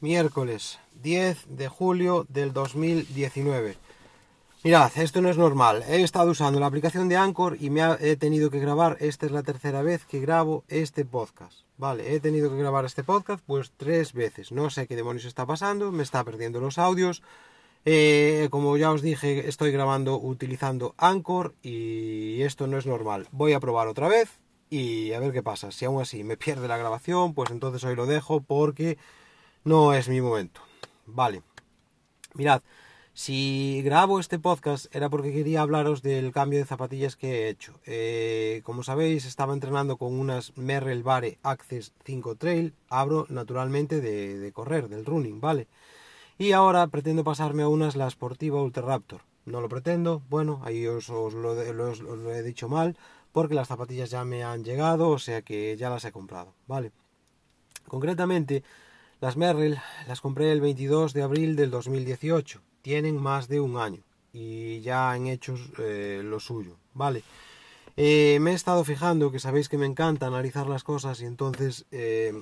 miércoles 10 de julio del 2019. Mirad, esto no es normal. He estado usando la aplicación de Anchor y me he tenido que grabar. Esta es la tercera vez que grabo este podcast. Vale, he tenido que grabar este podcast pues tres veces. No sé qué demonios está pasando, me está perdiendo los audios. Eh, como ya os dije, estoy grabando utilizando Anchor y esto no es normal. Voy a probar otra vez y a ver qué pasa. Si aún así me pierde la grabación, pues entonces hoy lo dejo porque no es mi momento. Vale. Mirad, si grabo este podcast era porque quería hablaros del cambio de zapatillas que he hecho. Eh, como sabéis, estaba entrenando con unas Merrell Bare Access 5 Trail. Abro naturalmente de, correr, del running, ¿vale? Y ahora pretendo pasarme a unas la Sportiva Ultra Raptor. No lo pretendo, bueno, ahí os, lo, he dicho mal, porque las zapatillas ya me han llegado, o sea que ya las he comprado, ¿vale? Concretamente, las Merrell las compré el 22 de abril del 2018 tienen más de un año y ya han hecho eh, lo suyo, ¿vale? Eh, me he estado fijando que sabéis que me encanta analizar las cosas y entonces eh,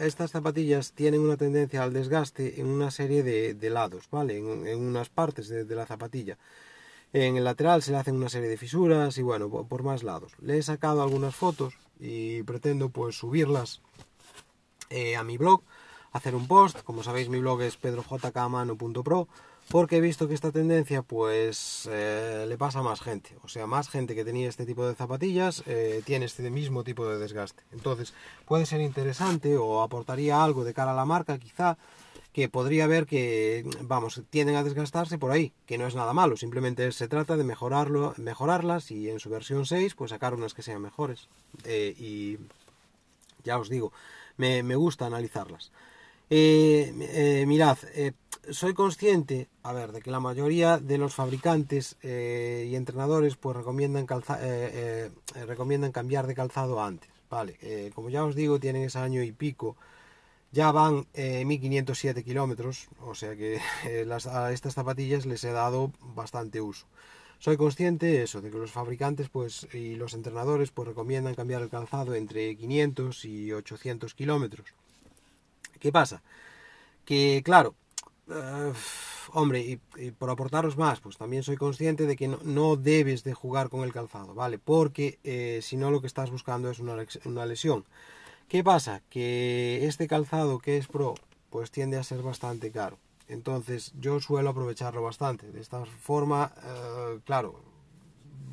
estas zapatillas tienen una tendencia al desgaste en una serie de, lados, ¿vale? En, unas partes de, la zapatilla. En el lateral se le hacen una serie de fisuras y bueno, por más lados. Le he sacado algunas fotos y pretendo pues subirlas a mi blog, hacer un post. Como sabéis mi blog es pedrojcamano.pro porque he visto que esta tendencia pues eh, le pasa a más gente, o sea, más gente que tenía este tipo de zapatillas eh, tiene este mismo tipo de desgaste. Entonces puede ser interesante o aportaría algo de cara a la marca quizá que podría ver que, vamos, tienden a desgastarse por ahí, que no es nada malo, simplemente se trata de mejorarlo, mejorarlas y en su versión 6 pues sacar unas que sean mejores. Eh, y ya os digo, me, me gusta analizarlas. Mirad, soy consciente, a ver, de que la mayoría de los fabricantes eh, y entrenadores pues recomiendan, eh, eh, recomiendan cambiar de calzado antes, ¿vale? como ya os digo, tienen ese año y pico, ya van 1507 kilómetros, o sea que a estas zapatillas les he dado bastante uso. Soy consciente de eso, de que los fabricantes pues, y los entrenadores pues recomiendan cambiar el calzado entre 500 y 800 kilómetros. ¿Qué pasa? Que claro, eh, hombre, y, por aportaros más, pues también soy consciente de que no, debes de jugar con el calzado, ¿vale? Porque eh, si no lo que estás buscando es una, lesión. ¿Qué pasa? Que este calzado que es pro, pues tiende a ser bastante caro. Entonces yo suelo aprovecharlo bastante. De esta forma, eh, claro,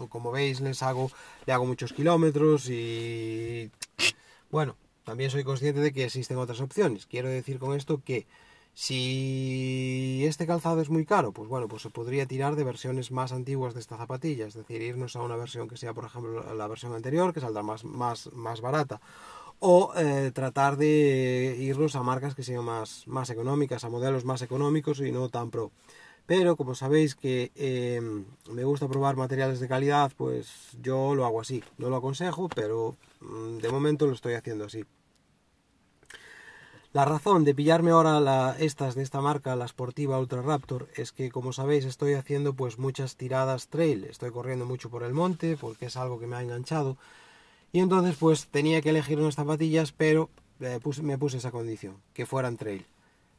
como veis les hago, le hago muchos kilómetros y bueno, también soy consciente de que existen otras opciones. Quiero decir con esto que si este calzado es muy caro, pues bueno, pues se podría tirar de versiones más antiguas de esta zapatilla, es decir, irnos a una versión que sea, por ejemplo, la versión anterior, que saldrá más, más, más barata, o eh, tratar de irnos a marcas que sean más, más económicas, a modelos más económicos y no tan pro. Pero como sabéis que eh, me gusta probar materiales de calidad, pues yo lo hago así. No lo aconsejo, pero mm, de momento lo estoy haciendo así. La razón de pillarme ahora estas de esta marca, la Sportiva Ultra Raptor, es que como sabéis estoy haciendo pues muchas tiradas trail, estoy corriendo mucho por el monte porque es algo que me ha enganchado y entonces pues tenía que elegir unas zapatillas pero eh, me puse esa condición, que fueran trail.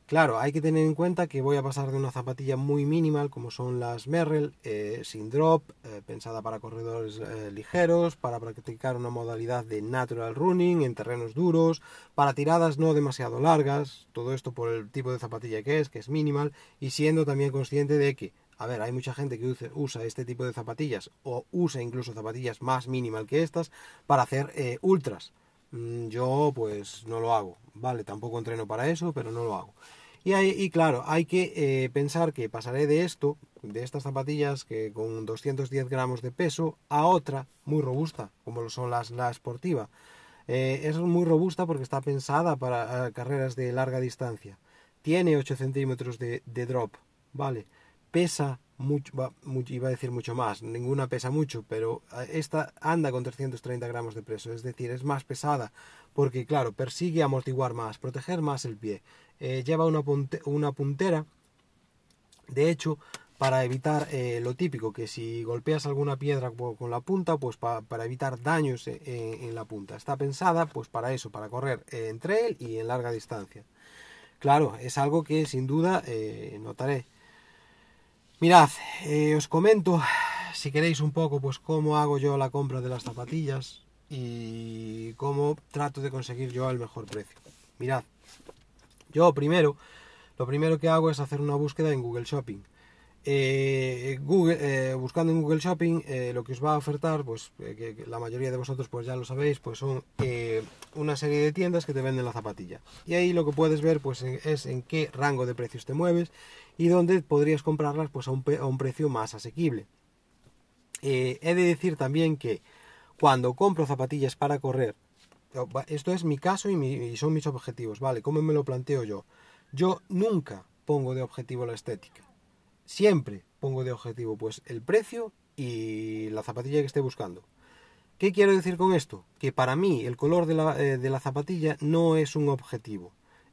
Claro, hay que tener en cuenta que voy a pasar de una zapatilla muy minimal como son las Merrell, eh, sin drop, eh, pensada para corredores eh, ligeros, para practicar una modalidad de natural running en terrenos duros, para tiradas no demasiado largas, todo esto por el tipo de zapatilla que es, que es minimal, y siendo también consciente de que, a ver, hay mucha gente que usa este tipo de zapatillas o usa incluso zapatillas más minimal que estas para hacer ultras. Mm, yo pues no lo hago, vale, tampoco entreno para eso, pero no lo hago. Y, claro, hay que eh, pensar que pasaré de esto, de estas zapatillas que con 210 gramos de peso, a otra muy robusta, como lo son las la esportiva. Eh, es muy robusta porque está pensada para eh, carreras de larga distancia. Tiene 8 centímetros de, de drop, ¿vale? Pesa mucho, iba a decir mucho más, ninguna pesa mucho, pero eh, esta anda con 330 gramos de peso, es decir, es más pesada, porque claro, persigue amortiguar más, proteger más el pie. Eh, lleva una, puntera, de hecho, para evitar eh, lo típico, que si golpeas alguna piedra con la punta, pues para evitar daños en, la punta. Está pensada pues para eso, para correr en trail y en larga distancia. claro, es algo que sin duda eh, notaré. Mirad, eh, os comento, si queréis un poco, pues cómo hago yo la compra de las zapatillas y cómo trato de conseguir yo el mejor precio. Mirad, yo primero, lo primero que hago es hacer una búsqueda en Google Shopping. Eh, Google, eh, buscando en Google Shopping eh, lo que os va a ofertar, pues que, la mayoría de vosotros pues ya lo sabéis, pues son una serie de tiendas que te venden la zapatilla. Y ahí lo que puedes ver pues es en qué rango de precios te mueves y dónde podrías comprarlas pues a un, a un precio más asequible. he de decir también que cuando compro zapatillas para correr, esto es mi caso y, y son mis objetivos, ¿vale? ¿Cómo me lo planteo yo? Yo nunca pongo de objetivo la estética siempre pongo de objetivo pues el precio y la zapatilla que esté buscando. ¿Qué quiero decir con esto? Que para mí el color de la, eh, zapatilla no es un objetivo.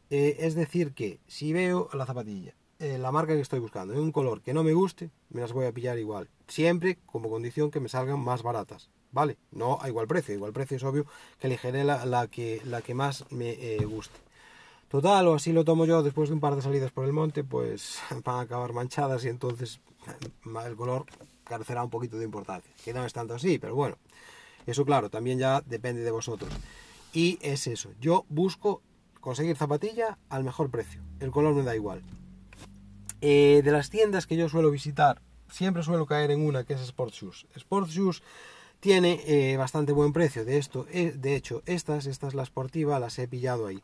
Eh, es decir, que si veo la zapatilla, eh, la marca que estoy buscando, en un color que no me guste, me las voy a pillar igual. Siempre como condición que me salgan más baratas. ¿Vale? No a igual precio. Igual precio es obvio que elegiré la, que, la que más me guste. Total, o así lo tomo yo después de un par de salidas por el monte, pues van a acabar manchadas y entonces el color carecerá un poquito de importancia. Que no es tanto así, pero bueno, eso claro, también ya depende de vosotros. Y es eso, yo busco conseguir zapatilla al mejor precio, el color me da igual. Eh, de las tiendas que yo suelo visitar, siempre suelo caer en una que es Sport Shoes. Sport Shoes tiene eh, bastante buen precio, de esto, eh, de hecho, estas, esta es la Sportiva, las he pillado ahí.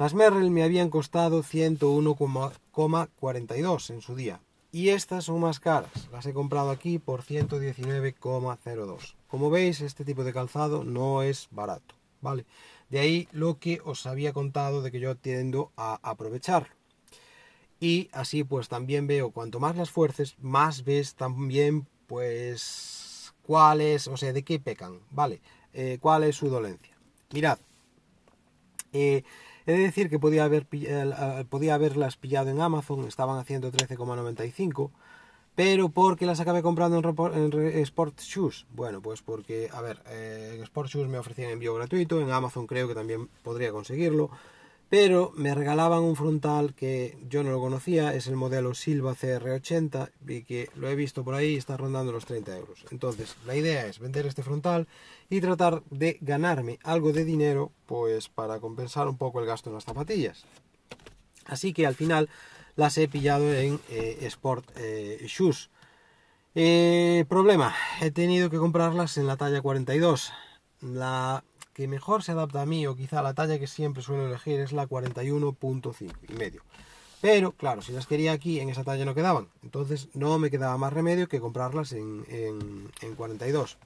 Las Merrell me habían costado 101,42 en su día. Y estas son más caras. Las he comprado aquí por 119,02. Como veis, este tipo de calzado no es barato. ¿Vale? De ahí lo que os había contado de que yo tiendo a aprovecharlo. Y así pues también veo, cuanto más las fuerces, más ves también pues cuáles, o sea, de qué pecan, ¿vale? Eh, cuál es su dolencia. Mirad, eh, He de decir que podía, haber, eh, podía haberlas pillado en Amazon, estaban haciendo 13,95, pero porque las acabé comprando en, en, Sport Shoes. Bueno, pues porque, a ver, eh, en Sport Shoes me ofrecían envío gratuito, en Amazon creo que también podría conseguirlo pero me regalaban un frontal que yo no lo conocía, es el modelo Silva CR80 y que lo he visto por ahí y está rondando los 30 euros. Entonces, la idea es vender este frontal y tratar de ganarme algo de dinero pues para compensar un poco el gasto en las zapatillas. Así que al final las he pillado en eh, Sport eh, Shoes. Eh, problema, he tenido que comprarlas en la talla 42. La que mejor se adapta a mí o quizá la talla que siempre suelo elegir es la 41.5 y medio. Pero claro, si las quería aquí en esa talla no quedaban, entonces no me quedaba más remedio que comprarlas en, en, 42.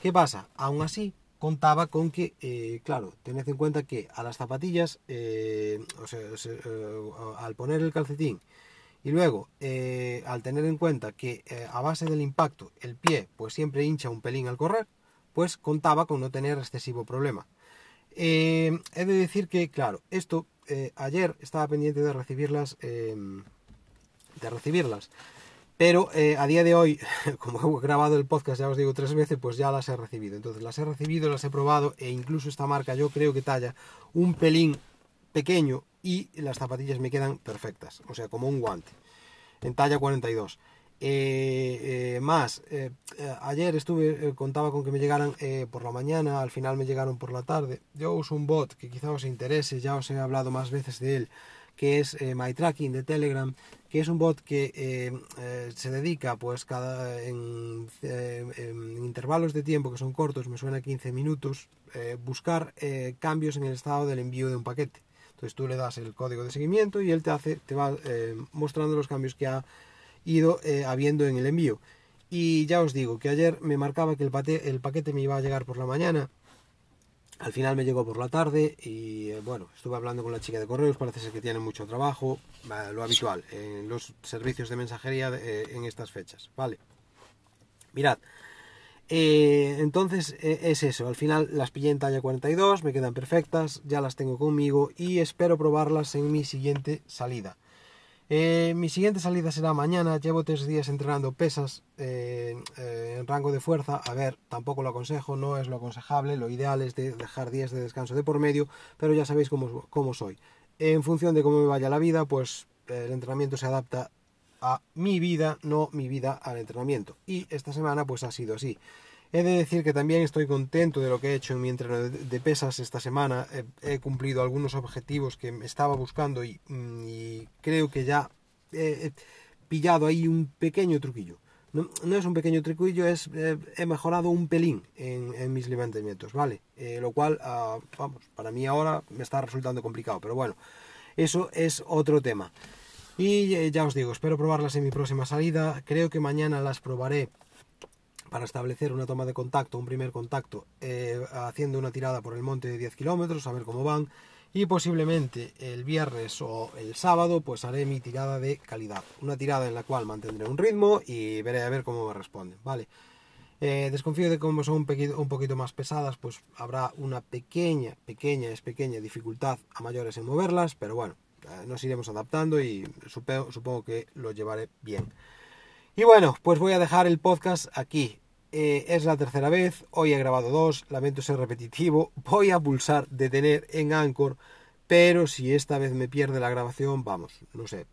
¿Qué pasa? Aún así contaba con que, eh, claro, tened en cuenta que a las zapatillas, eh, o sea, eh, al poner el calcetín y luego, al tener en cuenta que a base del impacto el pie pues siempre hincha un pelín al correr, pues contaba con no tener excesivo problema. Eh, he de decir que, claro, esto eh, ayer estaba pendiente de recibirlas, em, de recibirlas, pero eh, a día de hoy, como he grabado el podcast, ya os digo tres veces, pues ya las he recibido. Entonces las he recibido, las he probado e incluso esta marca yo creo que talla un pelín pequeño y las zapatillas me quedan perfectas, o sea, como un guante, en talla 42. Eh, eh, más, eh, ayer estuve, contaba con que me llegaran por la mañana, al final me llegaron por la tarde. Yo uso un bot que quizá os interese, ya os he hablado más veces de él, que es MyTracking de Telegram, que es un bot que se dedica pues cada en, intervalos de tiempo que son cortos, me suena 15 minutos, buscar cambios en el estado del envío de un paquete. Entonces tú le das el código de seguimiento y él te hace, te va mostrando los cambios que ha ido eh, habiendo en el envío. Y ya os digo que ayer me marcaba que el, paquete me iba a llegar por la mañana. Al final me llegó por la tarde y eh, bueno, estuve hablando con la chica de correos, parece ser que tiene mucho trabajo, lo habitual en los servicios de mensajería eh, en estas fechas, ¿vale? Mirad, entonces es eso, al final las pillé en talla 42, me quedan perfectas, ya las tengo conmigo y espero probarlas en mi siguiente salida. Eh, mi siguiente salida será mañana. Llevo tres días entrenando pesas eh, eh, en rango de fuerza. A ver, tampoco lo aconsejo, no es lo aconsejable. Lo ideal es de dejar días de descanso de por medio, pero ya sabéis cómo, cómo soy. en función de cómo me vaya la vida, pues el entrenamiento se adapta a mi vida, no mi vida al entrenamiento. Y esta semana pues ha sido así. He de decir que también estoy contento de lo que he hecho en mi entreno de pesas esta semana. He, cumplido algunos objetivos que estaba buscando y, mm, creo que ya he, pillado ahí un pequeño truquillo. No, es un pequeño truquillo, es eh, he mejorado un pelín en, mis levantamientos, ¿vale? Eh, lo cual, ah, vamos, para mí ahora me está resultando complicado, pero bueno, eso es otro tema. Y eh, ya os digo, espero probarlas en mi próxima salida. Creo que mañana las probaré para establecer una toma de contacto, un primer contacto, eh, haciendo una tirada por el monte de 10 kilómetros, a ver cómo van. Y posiblemente el viernes o el sábado, pues haré mi tirada de calidad. Una tirada en la cual mantendré un ritmo y veré a ver cómo me responden. Vale. Eh, desconfío de como son un poquito, más pesadas, pues habrá una pequeña, pequeña, es pequeña dificultad a mayores en moverlas, pero bueno, nos iremos adaptando y supongo, que lo llevaré bien. Y bueno, pues voy a dejar el podcast aquí. Eh, es la tercera vez, hoy he grabado dos, lamento ser repetitivo, voy a pulsar detener en Anchor, pero si esta vez me pierde la grabación, vamos, no sé,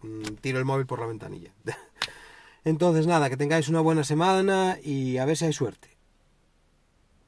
mm, tiro el móvil por la ventanilla. Entonces nada, que tengáis una buena semana y a ver si hay suerte.